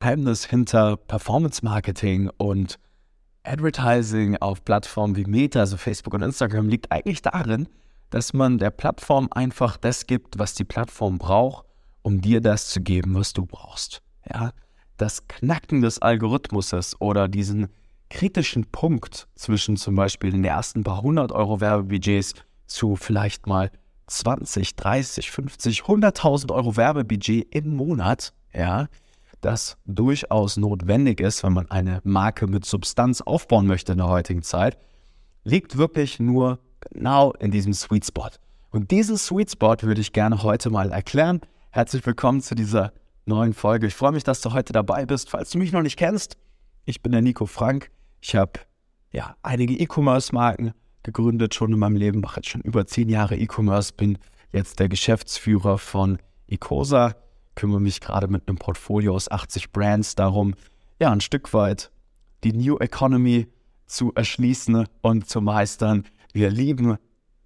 Geheimnis hinter Performance Marketing und Advertising auf Plattformen wie Meta, also Facebook und Instagram, liegt eigentlich darin, dass man der Plattform einfach das gibt, was die Plattform braucht, um dir das zu geben, was du brauchst. Ja, das Knacken des Algorithmuses oder diesen kritischen Punkt zwischen zum Beispiel den ersten paar hundert Euro Werbebudgets zu vielleicht mal 20, 30, 50, 100.000 Euro Werbebudget im Monat, ja, das durchaus notwendig ist, wenn man eine Marke mit Substanz aufbauen möchte in der heutigen Zeit, liegt wirklich nur genau in diesem Sweet Spot. Und diesen Sweet Spot würde ich gerne heute mal erklären. Herzlich willkommen zu dieser neuen Folge. Ich freue mich, dass du heute dabei bist. Falls du mich noch nicht kennst, ich bin der Nico Frank. Ich habe ja einige E-Commerce-Marken gegründet schon in meinem Leben, mache jetzt schon über zehn Jahre E-Commerce, bin jetzt der Geschäftsführer von Ecosa, kümmere mich gerade mit einem Portfolio aus 80 Brands darum, ja, ein Stück weit die New Economy zu erschließen und zu meistern. Wir lieben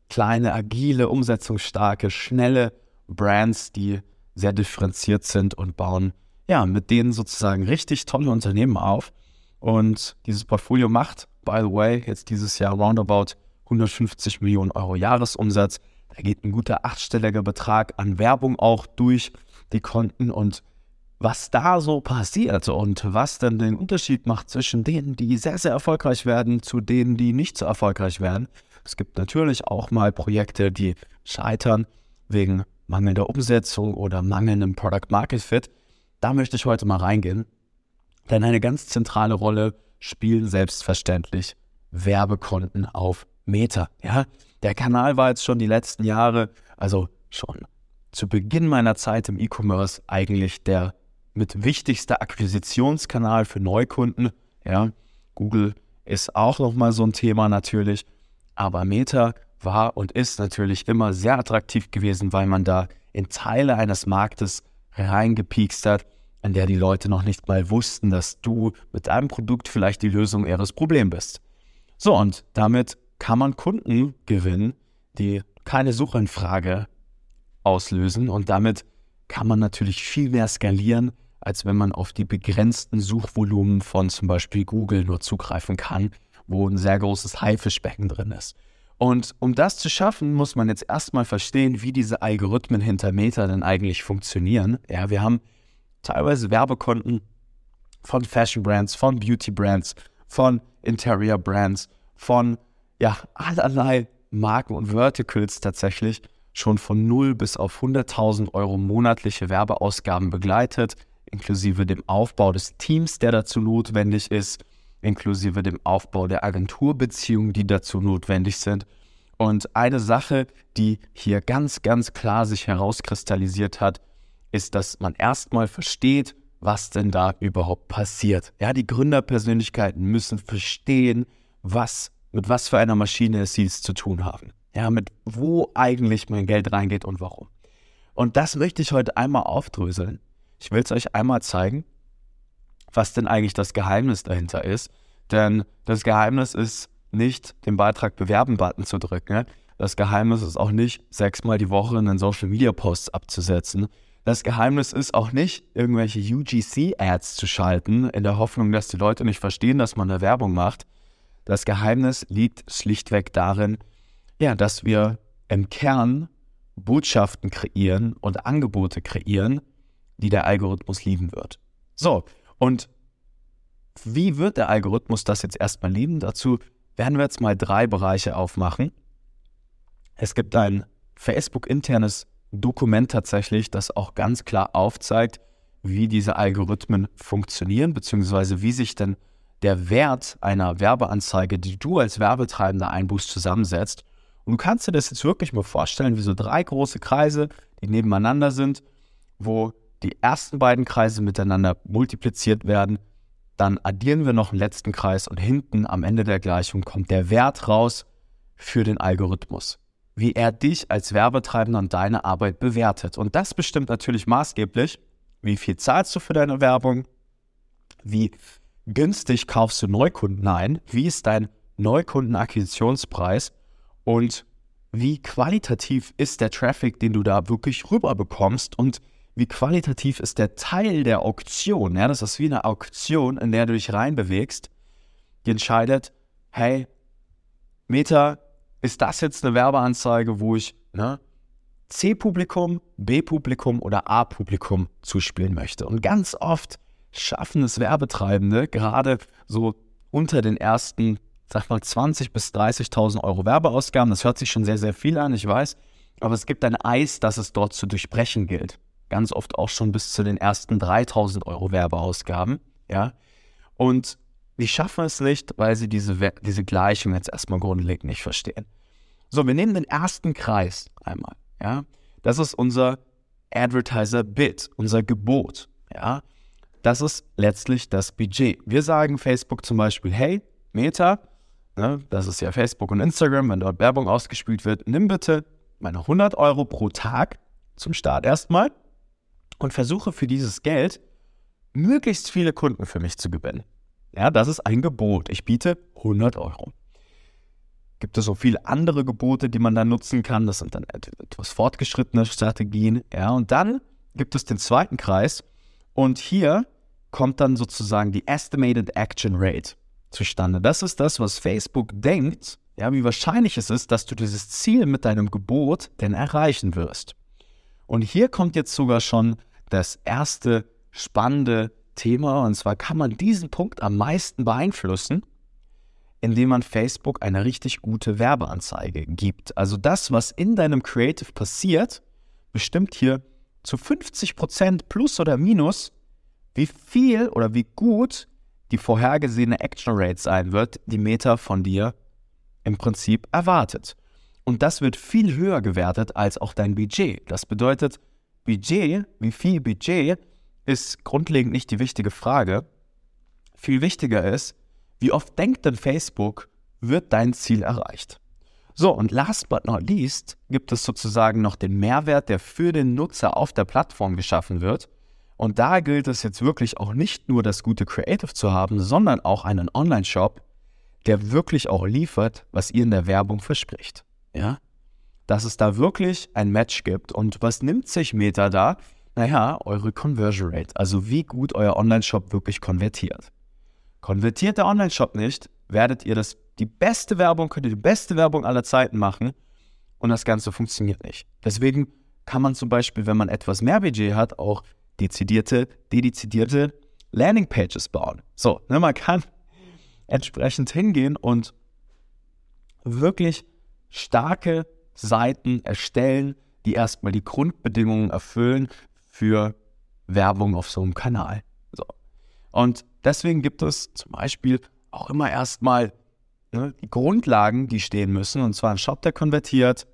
kleine, agile, umsetzungsstarke, schnelle Brands, die sehr differenziert sind und bauen ja mit denen sozusagen richtig tolle Unternehmen auf. Und dieses Portfolio macht, by the way, jetzt dieses Jahr roundabout 150 Millionen Euro Jahresumsatz. Da geht ein guter achtstelliger Betrag an Werbung auch durch die Konten und was da so passiert und was dann den Unterschied macht zwischen denen, die sehr, sehr erfolgreich werden, zu denen, die nicht so erfolgreich werden. Es gibt natürlich auch mal Projekte, die scheitern wegen mangelnder Umsetzung oder mangelndem Product Market Fit. Da möchte ich heute mal reingehen. Denn eine ganz zentrale Rolle spielen selbstverständlich Werbekonten auf Meta. Ja, der Kanal war jetzt schon die letzten Jahre, also schon zu Beginn meiner Zeit im E-Commerce eigentlich der mit wichtigster Akquisitionskanal für Neukunden. Ja, Google ist auch nochmal so ein Thema natürlich, aber Meta war und ist natürlich immer sehr attraktiv gewesen, weil man da in Teile eines Marktes reingepiekst hat, an der die Leute noch nicht mal wussten, dass du mit deinem Produkt vielleicht die Lösung ihres Problems bist. So, und damit kann man Kunden gewinnen, die keine Suchanfrage auslösen und damit kann man natürlich viel mehr skalieren, als wenn man auf die begrenzten Suchvolumen von zum Beispiel Google nur zugreifen kann, wo ein sehr großes Haifischbecken drin ist. Und um das zu schaffen, muss man jetzt erstmal verstehen, wie diese Algorithmen hinter Meta denn eigentlich funktionieren. Ja, wir haben teilweise Werbekonten von Fashion Brands, von Beauty Brands, von Interior Brands, von ja, allerlei Marken und Verticals tatsächlich schon von 0 bis auf 100.000 Euro monatliche Werbeausgaben begleitet, inklusive dem Aufbau des Teams, der dazu notwendig ist, inklusive dem Aufbau der Agenturbeziehungen, die dazu notwendig sind. Und eine Sache, die hier ganz, ganz klar sich herauskristallisiert hat, ist, dass man erstmal versteht, was denn da überhaupt passiert. Ja, die Gründerpersönlichkeiten müssen verstehen, was mit was für einer Maschine sie es zu tun haben. Ja, mit wo eigentlich mein Geld reingeht und warum. Und das möchte ich heute einmal aufdröseln. Ich will es euch einmal zeigen, was denn eigentlich das Geheimnis dahinter ist. Denn das Geheimnis ist nicht, den Beitrag bewerben-Button zu drücken. Das Geheimnis ist auch nicht, sechsmal die Woche einen Social-Media-Post abzusetzen. Das Geheimnis ist auch nicht, irgendwelche UGC-Ads zu schalten, in der Hoffnung, dass die Leute nicht verstehen, dass man da Werbung macht. Das Geheimnis liegt schlichtweg darin, ja, dass wir im Kern Botschaften kreieren und Angebote kreieren, die der Algorithmus lieben wird. So, und wie wird der Algorithmus das jetzt erstmal lieben? Dazu werden wir jetzt mal drei Bereiche aufmachen. Es gibt ein Facebook-internes Dokument tatsächlich, das auch ganz klar aufzeigt, wie diese Algorithmen funktionieren, beziehungsweise wie sich denn der Wert einer Werbeanzeige, die du als Werbetreibender einbuchst, zusammensetzt. Und du kannst dir das jetzt wirklich mal vorstellen, wie so drei große Kreise, die nebeneinander sind, wo die ersten beiden Kreise miteinander multipliziert werden. Dann addieren wir noch einen letzten Kreis und hinten am Ende der Gleichung kommt der Wert raus für den Algorithmus. Wie er dich als Werbetreibender und deine Arbeit bewertet. Und das bestimmt natürlich maßgeblich, wie viel zahlst du für deine Werbung, wie günstig kaufst du Neukunden ein? Wie ist dein Neukundenakquisitionspreis? Und wie qualitativ ist der Traffic, den du da wirklich rüber bekommst? Und wie qualitativ ist der Teil der Auktion. Ja, das ist wie eine Auktion, in der du dich reinbewegst, die entscheidet, hey, Meta, ist das jetzt eine Werbeanzeige, wo ich ne, C-Publikum, B-Publikum oder A-Publikum zuspielen möchte? Und ganz oft schaffen es Werbetreibende, gerade so unter den ersten, sag mal, 20.000 bis 30.000 Euro Werbeausgaben. Das hört sich schon sehr, sehr viel an, ich weiß. Aber es gibt ein Eis, das es dort zu durchbrechen gilt. Ganz oft auch schon bis zu den ersten 3.000 Euro Werbeausgaben. Ja. Und die schaffen es nicht, weil sie diese, diese Gleichung jetzt erstmal grundlegend nicht verstehen. So, wir nehmen den ersten Kreis einmal. Ja. Das ist unser Advertiser-Bid, unser Gebot. Ja. Das ist letztlich das Budget. Wir sagen Facebook zum Beispiel, hey, Meta, ne, das ist ja Facebook und Instagram, wenn dort Werbung ausgespielt wird, nimm bitte meine 100 Euro pro Tag zum Start erstmal und versuche für dieses Geld möglichst viele Kunden für mich zu gewinnen. Ja, das ist ein Gebot. Ich biete 100 Euro. Gibt es so viele andere Gebote, die man dann nutzen kann? Das sind dann etwas fortgeschrittene Strategien. Ja, und dann gibt es den zweiten Kreis. Und hier kommt dann sozusagen die Estimated Action Rate zustande. Das ist das, was Facebook denkt, ja, wie wahrscheinlich es ist, dass du dieses Ziel mit deinem Gebot denn erreichen wirst. Und hier kommt jetzt sogar schon das erste spannende Thema, und zwar kann man diesen Punkt am meisten beeinflussen, indem man Facebook eine richtig gute Werbeanzeige gibt. Also das, was in deinem Creative passiert, bestimmt hier zu 50% plus oder minus, wie viel oder wie gut die vorhergesehene Action Rate sein wird, die Meta von dir im Prinzip erwartet. Und das wird viel höher gewertet als auch dein Budget. Das bedeutet, Budget, wie viel Budget, ist grundlegend nicht die wichtige Frage. Viel wichtiger ist, wie oft denkt denn Facebook, wird dein Ziel erreicht? So, und last but not least gibt es sozusagen noch den Mehrwert, der für den Nutzer auf der Plattform geschaffen wird. Und da gilt es jetzt wirklich auch nicht nur das gute Creative zu haben, sondern auch einen Online-Shop, der wirklich auch liefert, was ihr in der Werbung verspricht. Ja? Dass es da wirklich ein Match gibt. Und was nimmt sich Meta da? Naja, eure Conversion Rate, also wie gut euer Online-Shop wirklich konvertiert. Konvertiert der Online-Shop nicht, werdet ihr das, die beste Werbung, könnt ihr die beste Werbung aller Zeiten machen und das Ganze funktioniert nicht. Deswegen kann man zum Beispiel, wenn man etwas mehr Budget hat, auch dezidierte, dedizierte Landingpages bauen. So, ne, man kann entsprechend hingehen und wirklich starke Seiten erstellen, die erstmal die Grundbedingungen erfüllen für Werbung auf so einem Kanal. So. Und deswegen gibt es zum Beispiel auch immer erstmal ne, die Grundlagen, die stehen müssen, und zwar ein Shop, der konvertiert,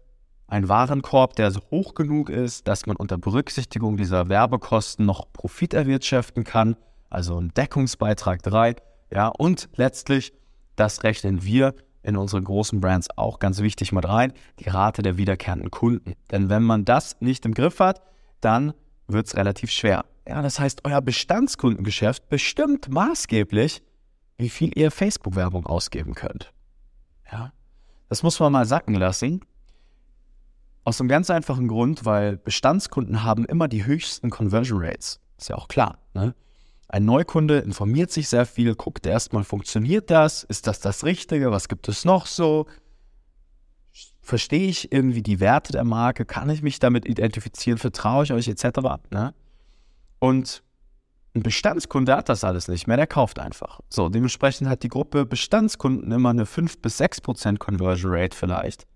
ein Warenkorb, der so hoch genug ist, dass man unter Berücksichtigung dieser Werbekosten noch Profit erwirtschaften kann, also ein Deckungsbeitrag 3, ja, und letztlich, das rechnen wir in unseren großen Brands auch ganz wichtig mit rein, die Rate der wiederkehrenden Kunden. Denn wenn man das nicht im Griff hat, dann wird es relativ schwer. Ja, das heißt, euer Bestandskundengeschäft bestimmt maßgeblich, wie viel ihr Facebook-Werbung ausgeben könnt. Ja, das muss man mal sacken lassen. Aus einem ganz einfachen Grund, weil Bestandskunden haben immer die höchsten Conversion Rates. Ist ja auch klar. Ne? Ein Neukunde informiert sich sehr viel, guckt erstmal, funktioniert das? Ist das das Richtige? Was gibt es noch so? Verstehe ich irgendwie die Werte der Marke? Kann ich mich damit identifizieren? Vertraue ich euch etc.? Ne? Und ein Bestandskunde hat das alles nicht mehr, der kauft einfach. So, dementsprechend hat die Gruppe Bestandskunden immer eine 5 bis 6 Prozent Conversion Rate vielleicht.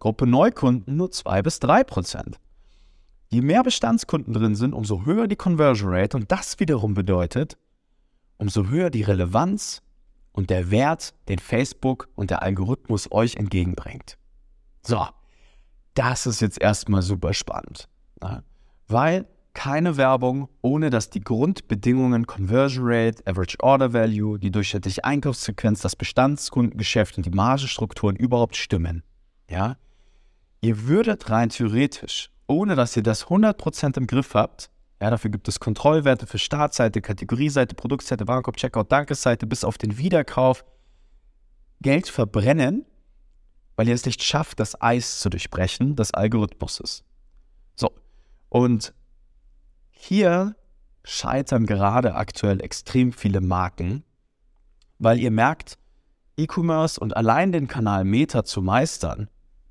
Gruppe Neukunden nur 2 bis 3 Prozent. Je mehr Bestandskunden drin sind, umso höher die Conversion Rate und das wiederum bedeutet, umso höher die Relevanz und der Wert, den Facebook und der Algorithmus euch entgegenbringt. So, das ist jetzt erstmal super spannend, ne? weil keine Werbung, ohne dass die Grundbedingungen Conversion Rate, Average Order Value, die durchschnittliche Einkaufssequenz, das Bestandskundengeschäft und die Margenstrukturen überhaupt stimmen. Ja, Ihr würdet rein theoretisch, ohne dass ihr das 100% im Griff habt, ja, dafür gibt es Kontrollwerte für Startseite, Kategorieseite, Produktseite, Warenkorb, Checkout, Dankesseite bis auf den Wiederkauf, Geld verbrennen, weil ihr es nicht schafft, das Eis zu durchbrechen des Algorithmuses. So, und hier scheitern gerade aktuell extrem viele Marken, weil ihr merkt, E-Commerce und allein den Kanal Meta zu meistern,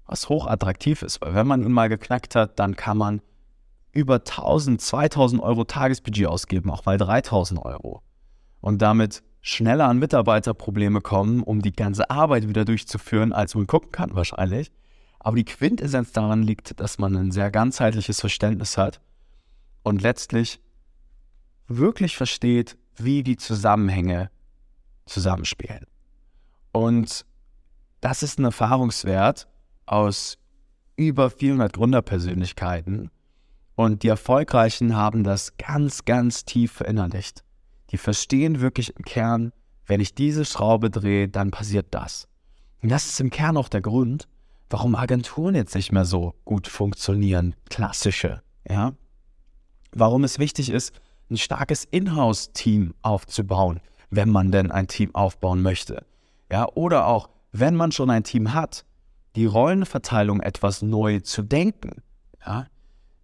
was hochattraktiv ist, weil wenn man ihn mal geknackt hat, dann kann man über 1000, 2000 Euro Tagesbudget ausgeben, auch mal 3000 Euro. Und damit schneller an Mitarbeiterprobleme kommen, um die ganze Arbeit wieder durchzuführen, als man gucken kann wahrscheinlich. Aber die Quintessenz daran liegt, dass man ein sehr ganzheitliches Verständnis hat und letztlich wirklich versteht, wie die Zusammenhänge zusammenspielen. Und das ist ein Erfahrungswert aus über 400 Gründerpersönlichkeiten. Und die Erfolgreichen haben das ganz, ganz tief verinnerlicht. Die verstehen wirklich im Kern, wenn ich diese Schraube drehe, dann passiert das. Und das ist im Kern auch der Grund, warum Agenturen jetzt nicht mehr so gut funktionieren, klassische, ja. Warum es wichtig ist, ein starkes Inhouse-Team aufzubauen, wenn man denn ein Team aufbauen möchte. Ja, oder auch, wenn man schon ein Team hat, die Rollenverteilung etwas neu zu denken. Ja?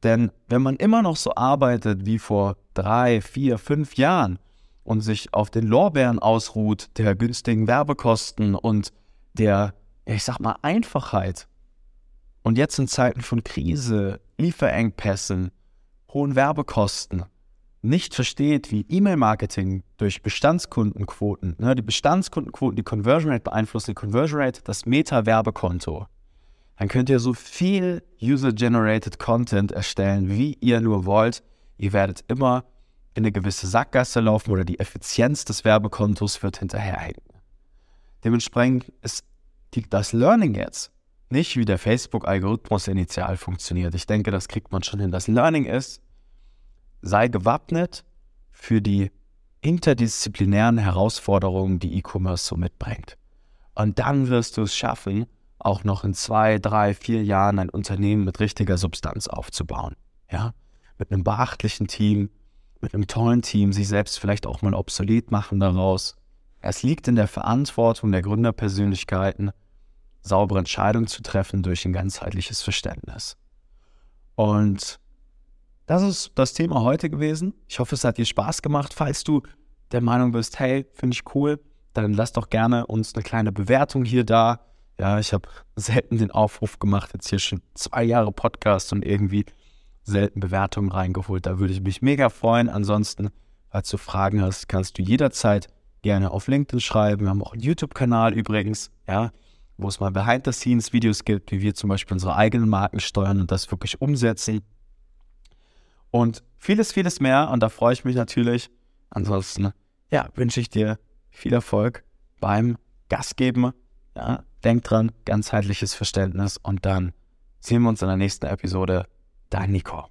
Denn wenn man immer noch so arbeitet wie vor drei, vier, fünf Jahren und sich auf den Lorbeeren ausruht der günstigen Werbekosten und der, ich sag mal, Einfachheit. Und jetzt in Zeiten von Krise, Lieferengpässen, hohen Werbekosten, nicht versteht, wie E-Mail-Marketing durch Bestandskundenquoten, ne, die Bestandskundenquoten, die Conversion Rate beeinflussen, die Conversion Rate, das Meta-Werbekonto, dann könnt ihr so viel User-Generated Content erstellen, wie ihr nur wollt. Ihr werdet immer in eine gewisse Sackgasse laufen oder die Effizienz des Werbekontos wird hinterherhängen. Dementsprechend ist die, das Learning jetzt nicht, wie der Facebook-Algorithmus initial funktioniert. Ich denke, das kriegt man schon hin. Das Learning ist, sei gewappnet für die interdisziplinären Herausforderungen, die E-Commerce so mitbringt. Und dann wirst du es schaffen, auch noch in zwei, drei, vier Jahren ein Unternehmen mit richtiger Substanz aufzubauen. Ja, mit einem beachtlichen Team, mit einem tollen Team, sich selbst vielleicht auch mal obsolet machen daraus. Es liegt in der Verantwortung der Gründerpersönlichkeiten, saubere Entscheidungen zu treffen durch ein ganzheitliches Verständnis. Und das ist das Thema heute gewesen. Ich hoffe, es hat dir Spaß gemacht. Falls du der Meinung bist, hey, finde ich cool, dann lass doch gerne uns eine kleine Bewertung hier da. Ja, ich habe selten den Aufruf gemacht, jetzt hier schon zwei Jahre Podcast und irgendwie selten Bewertungen reingeholt. Da würde ich mich mega freuen. Ansonsten, falls du Fragen hast, kannst du jederzeit gerne auf LinkedIn schreiben. Wir haben auch einen YouTube-Kanal übrigens, ja, wo es mal Behind-the-Scenes-Videos gibt, wie wir zum Beispiel unsere eigenen Marken steuern und das wirklich umsetzen und vieles, vieles mehr. Und da freue ich mich natürlich. Ansonsten, ja, wünsche ich dir viel Erfolg beim Gastgeben. Ja, denk dran, ganzheitliches Verständnis und dann sehen wir uns in der nächsten Episode. Dein Nico.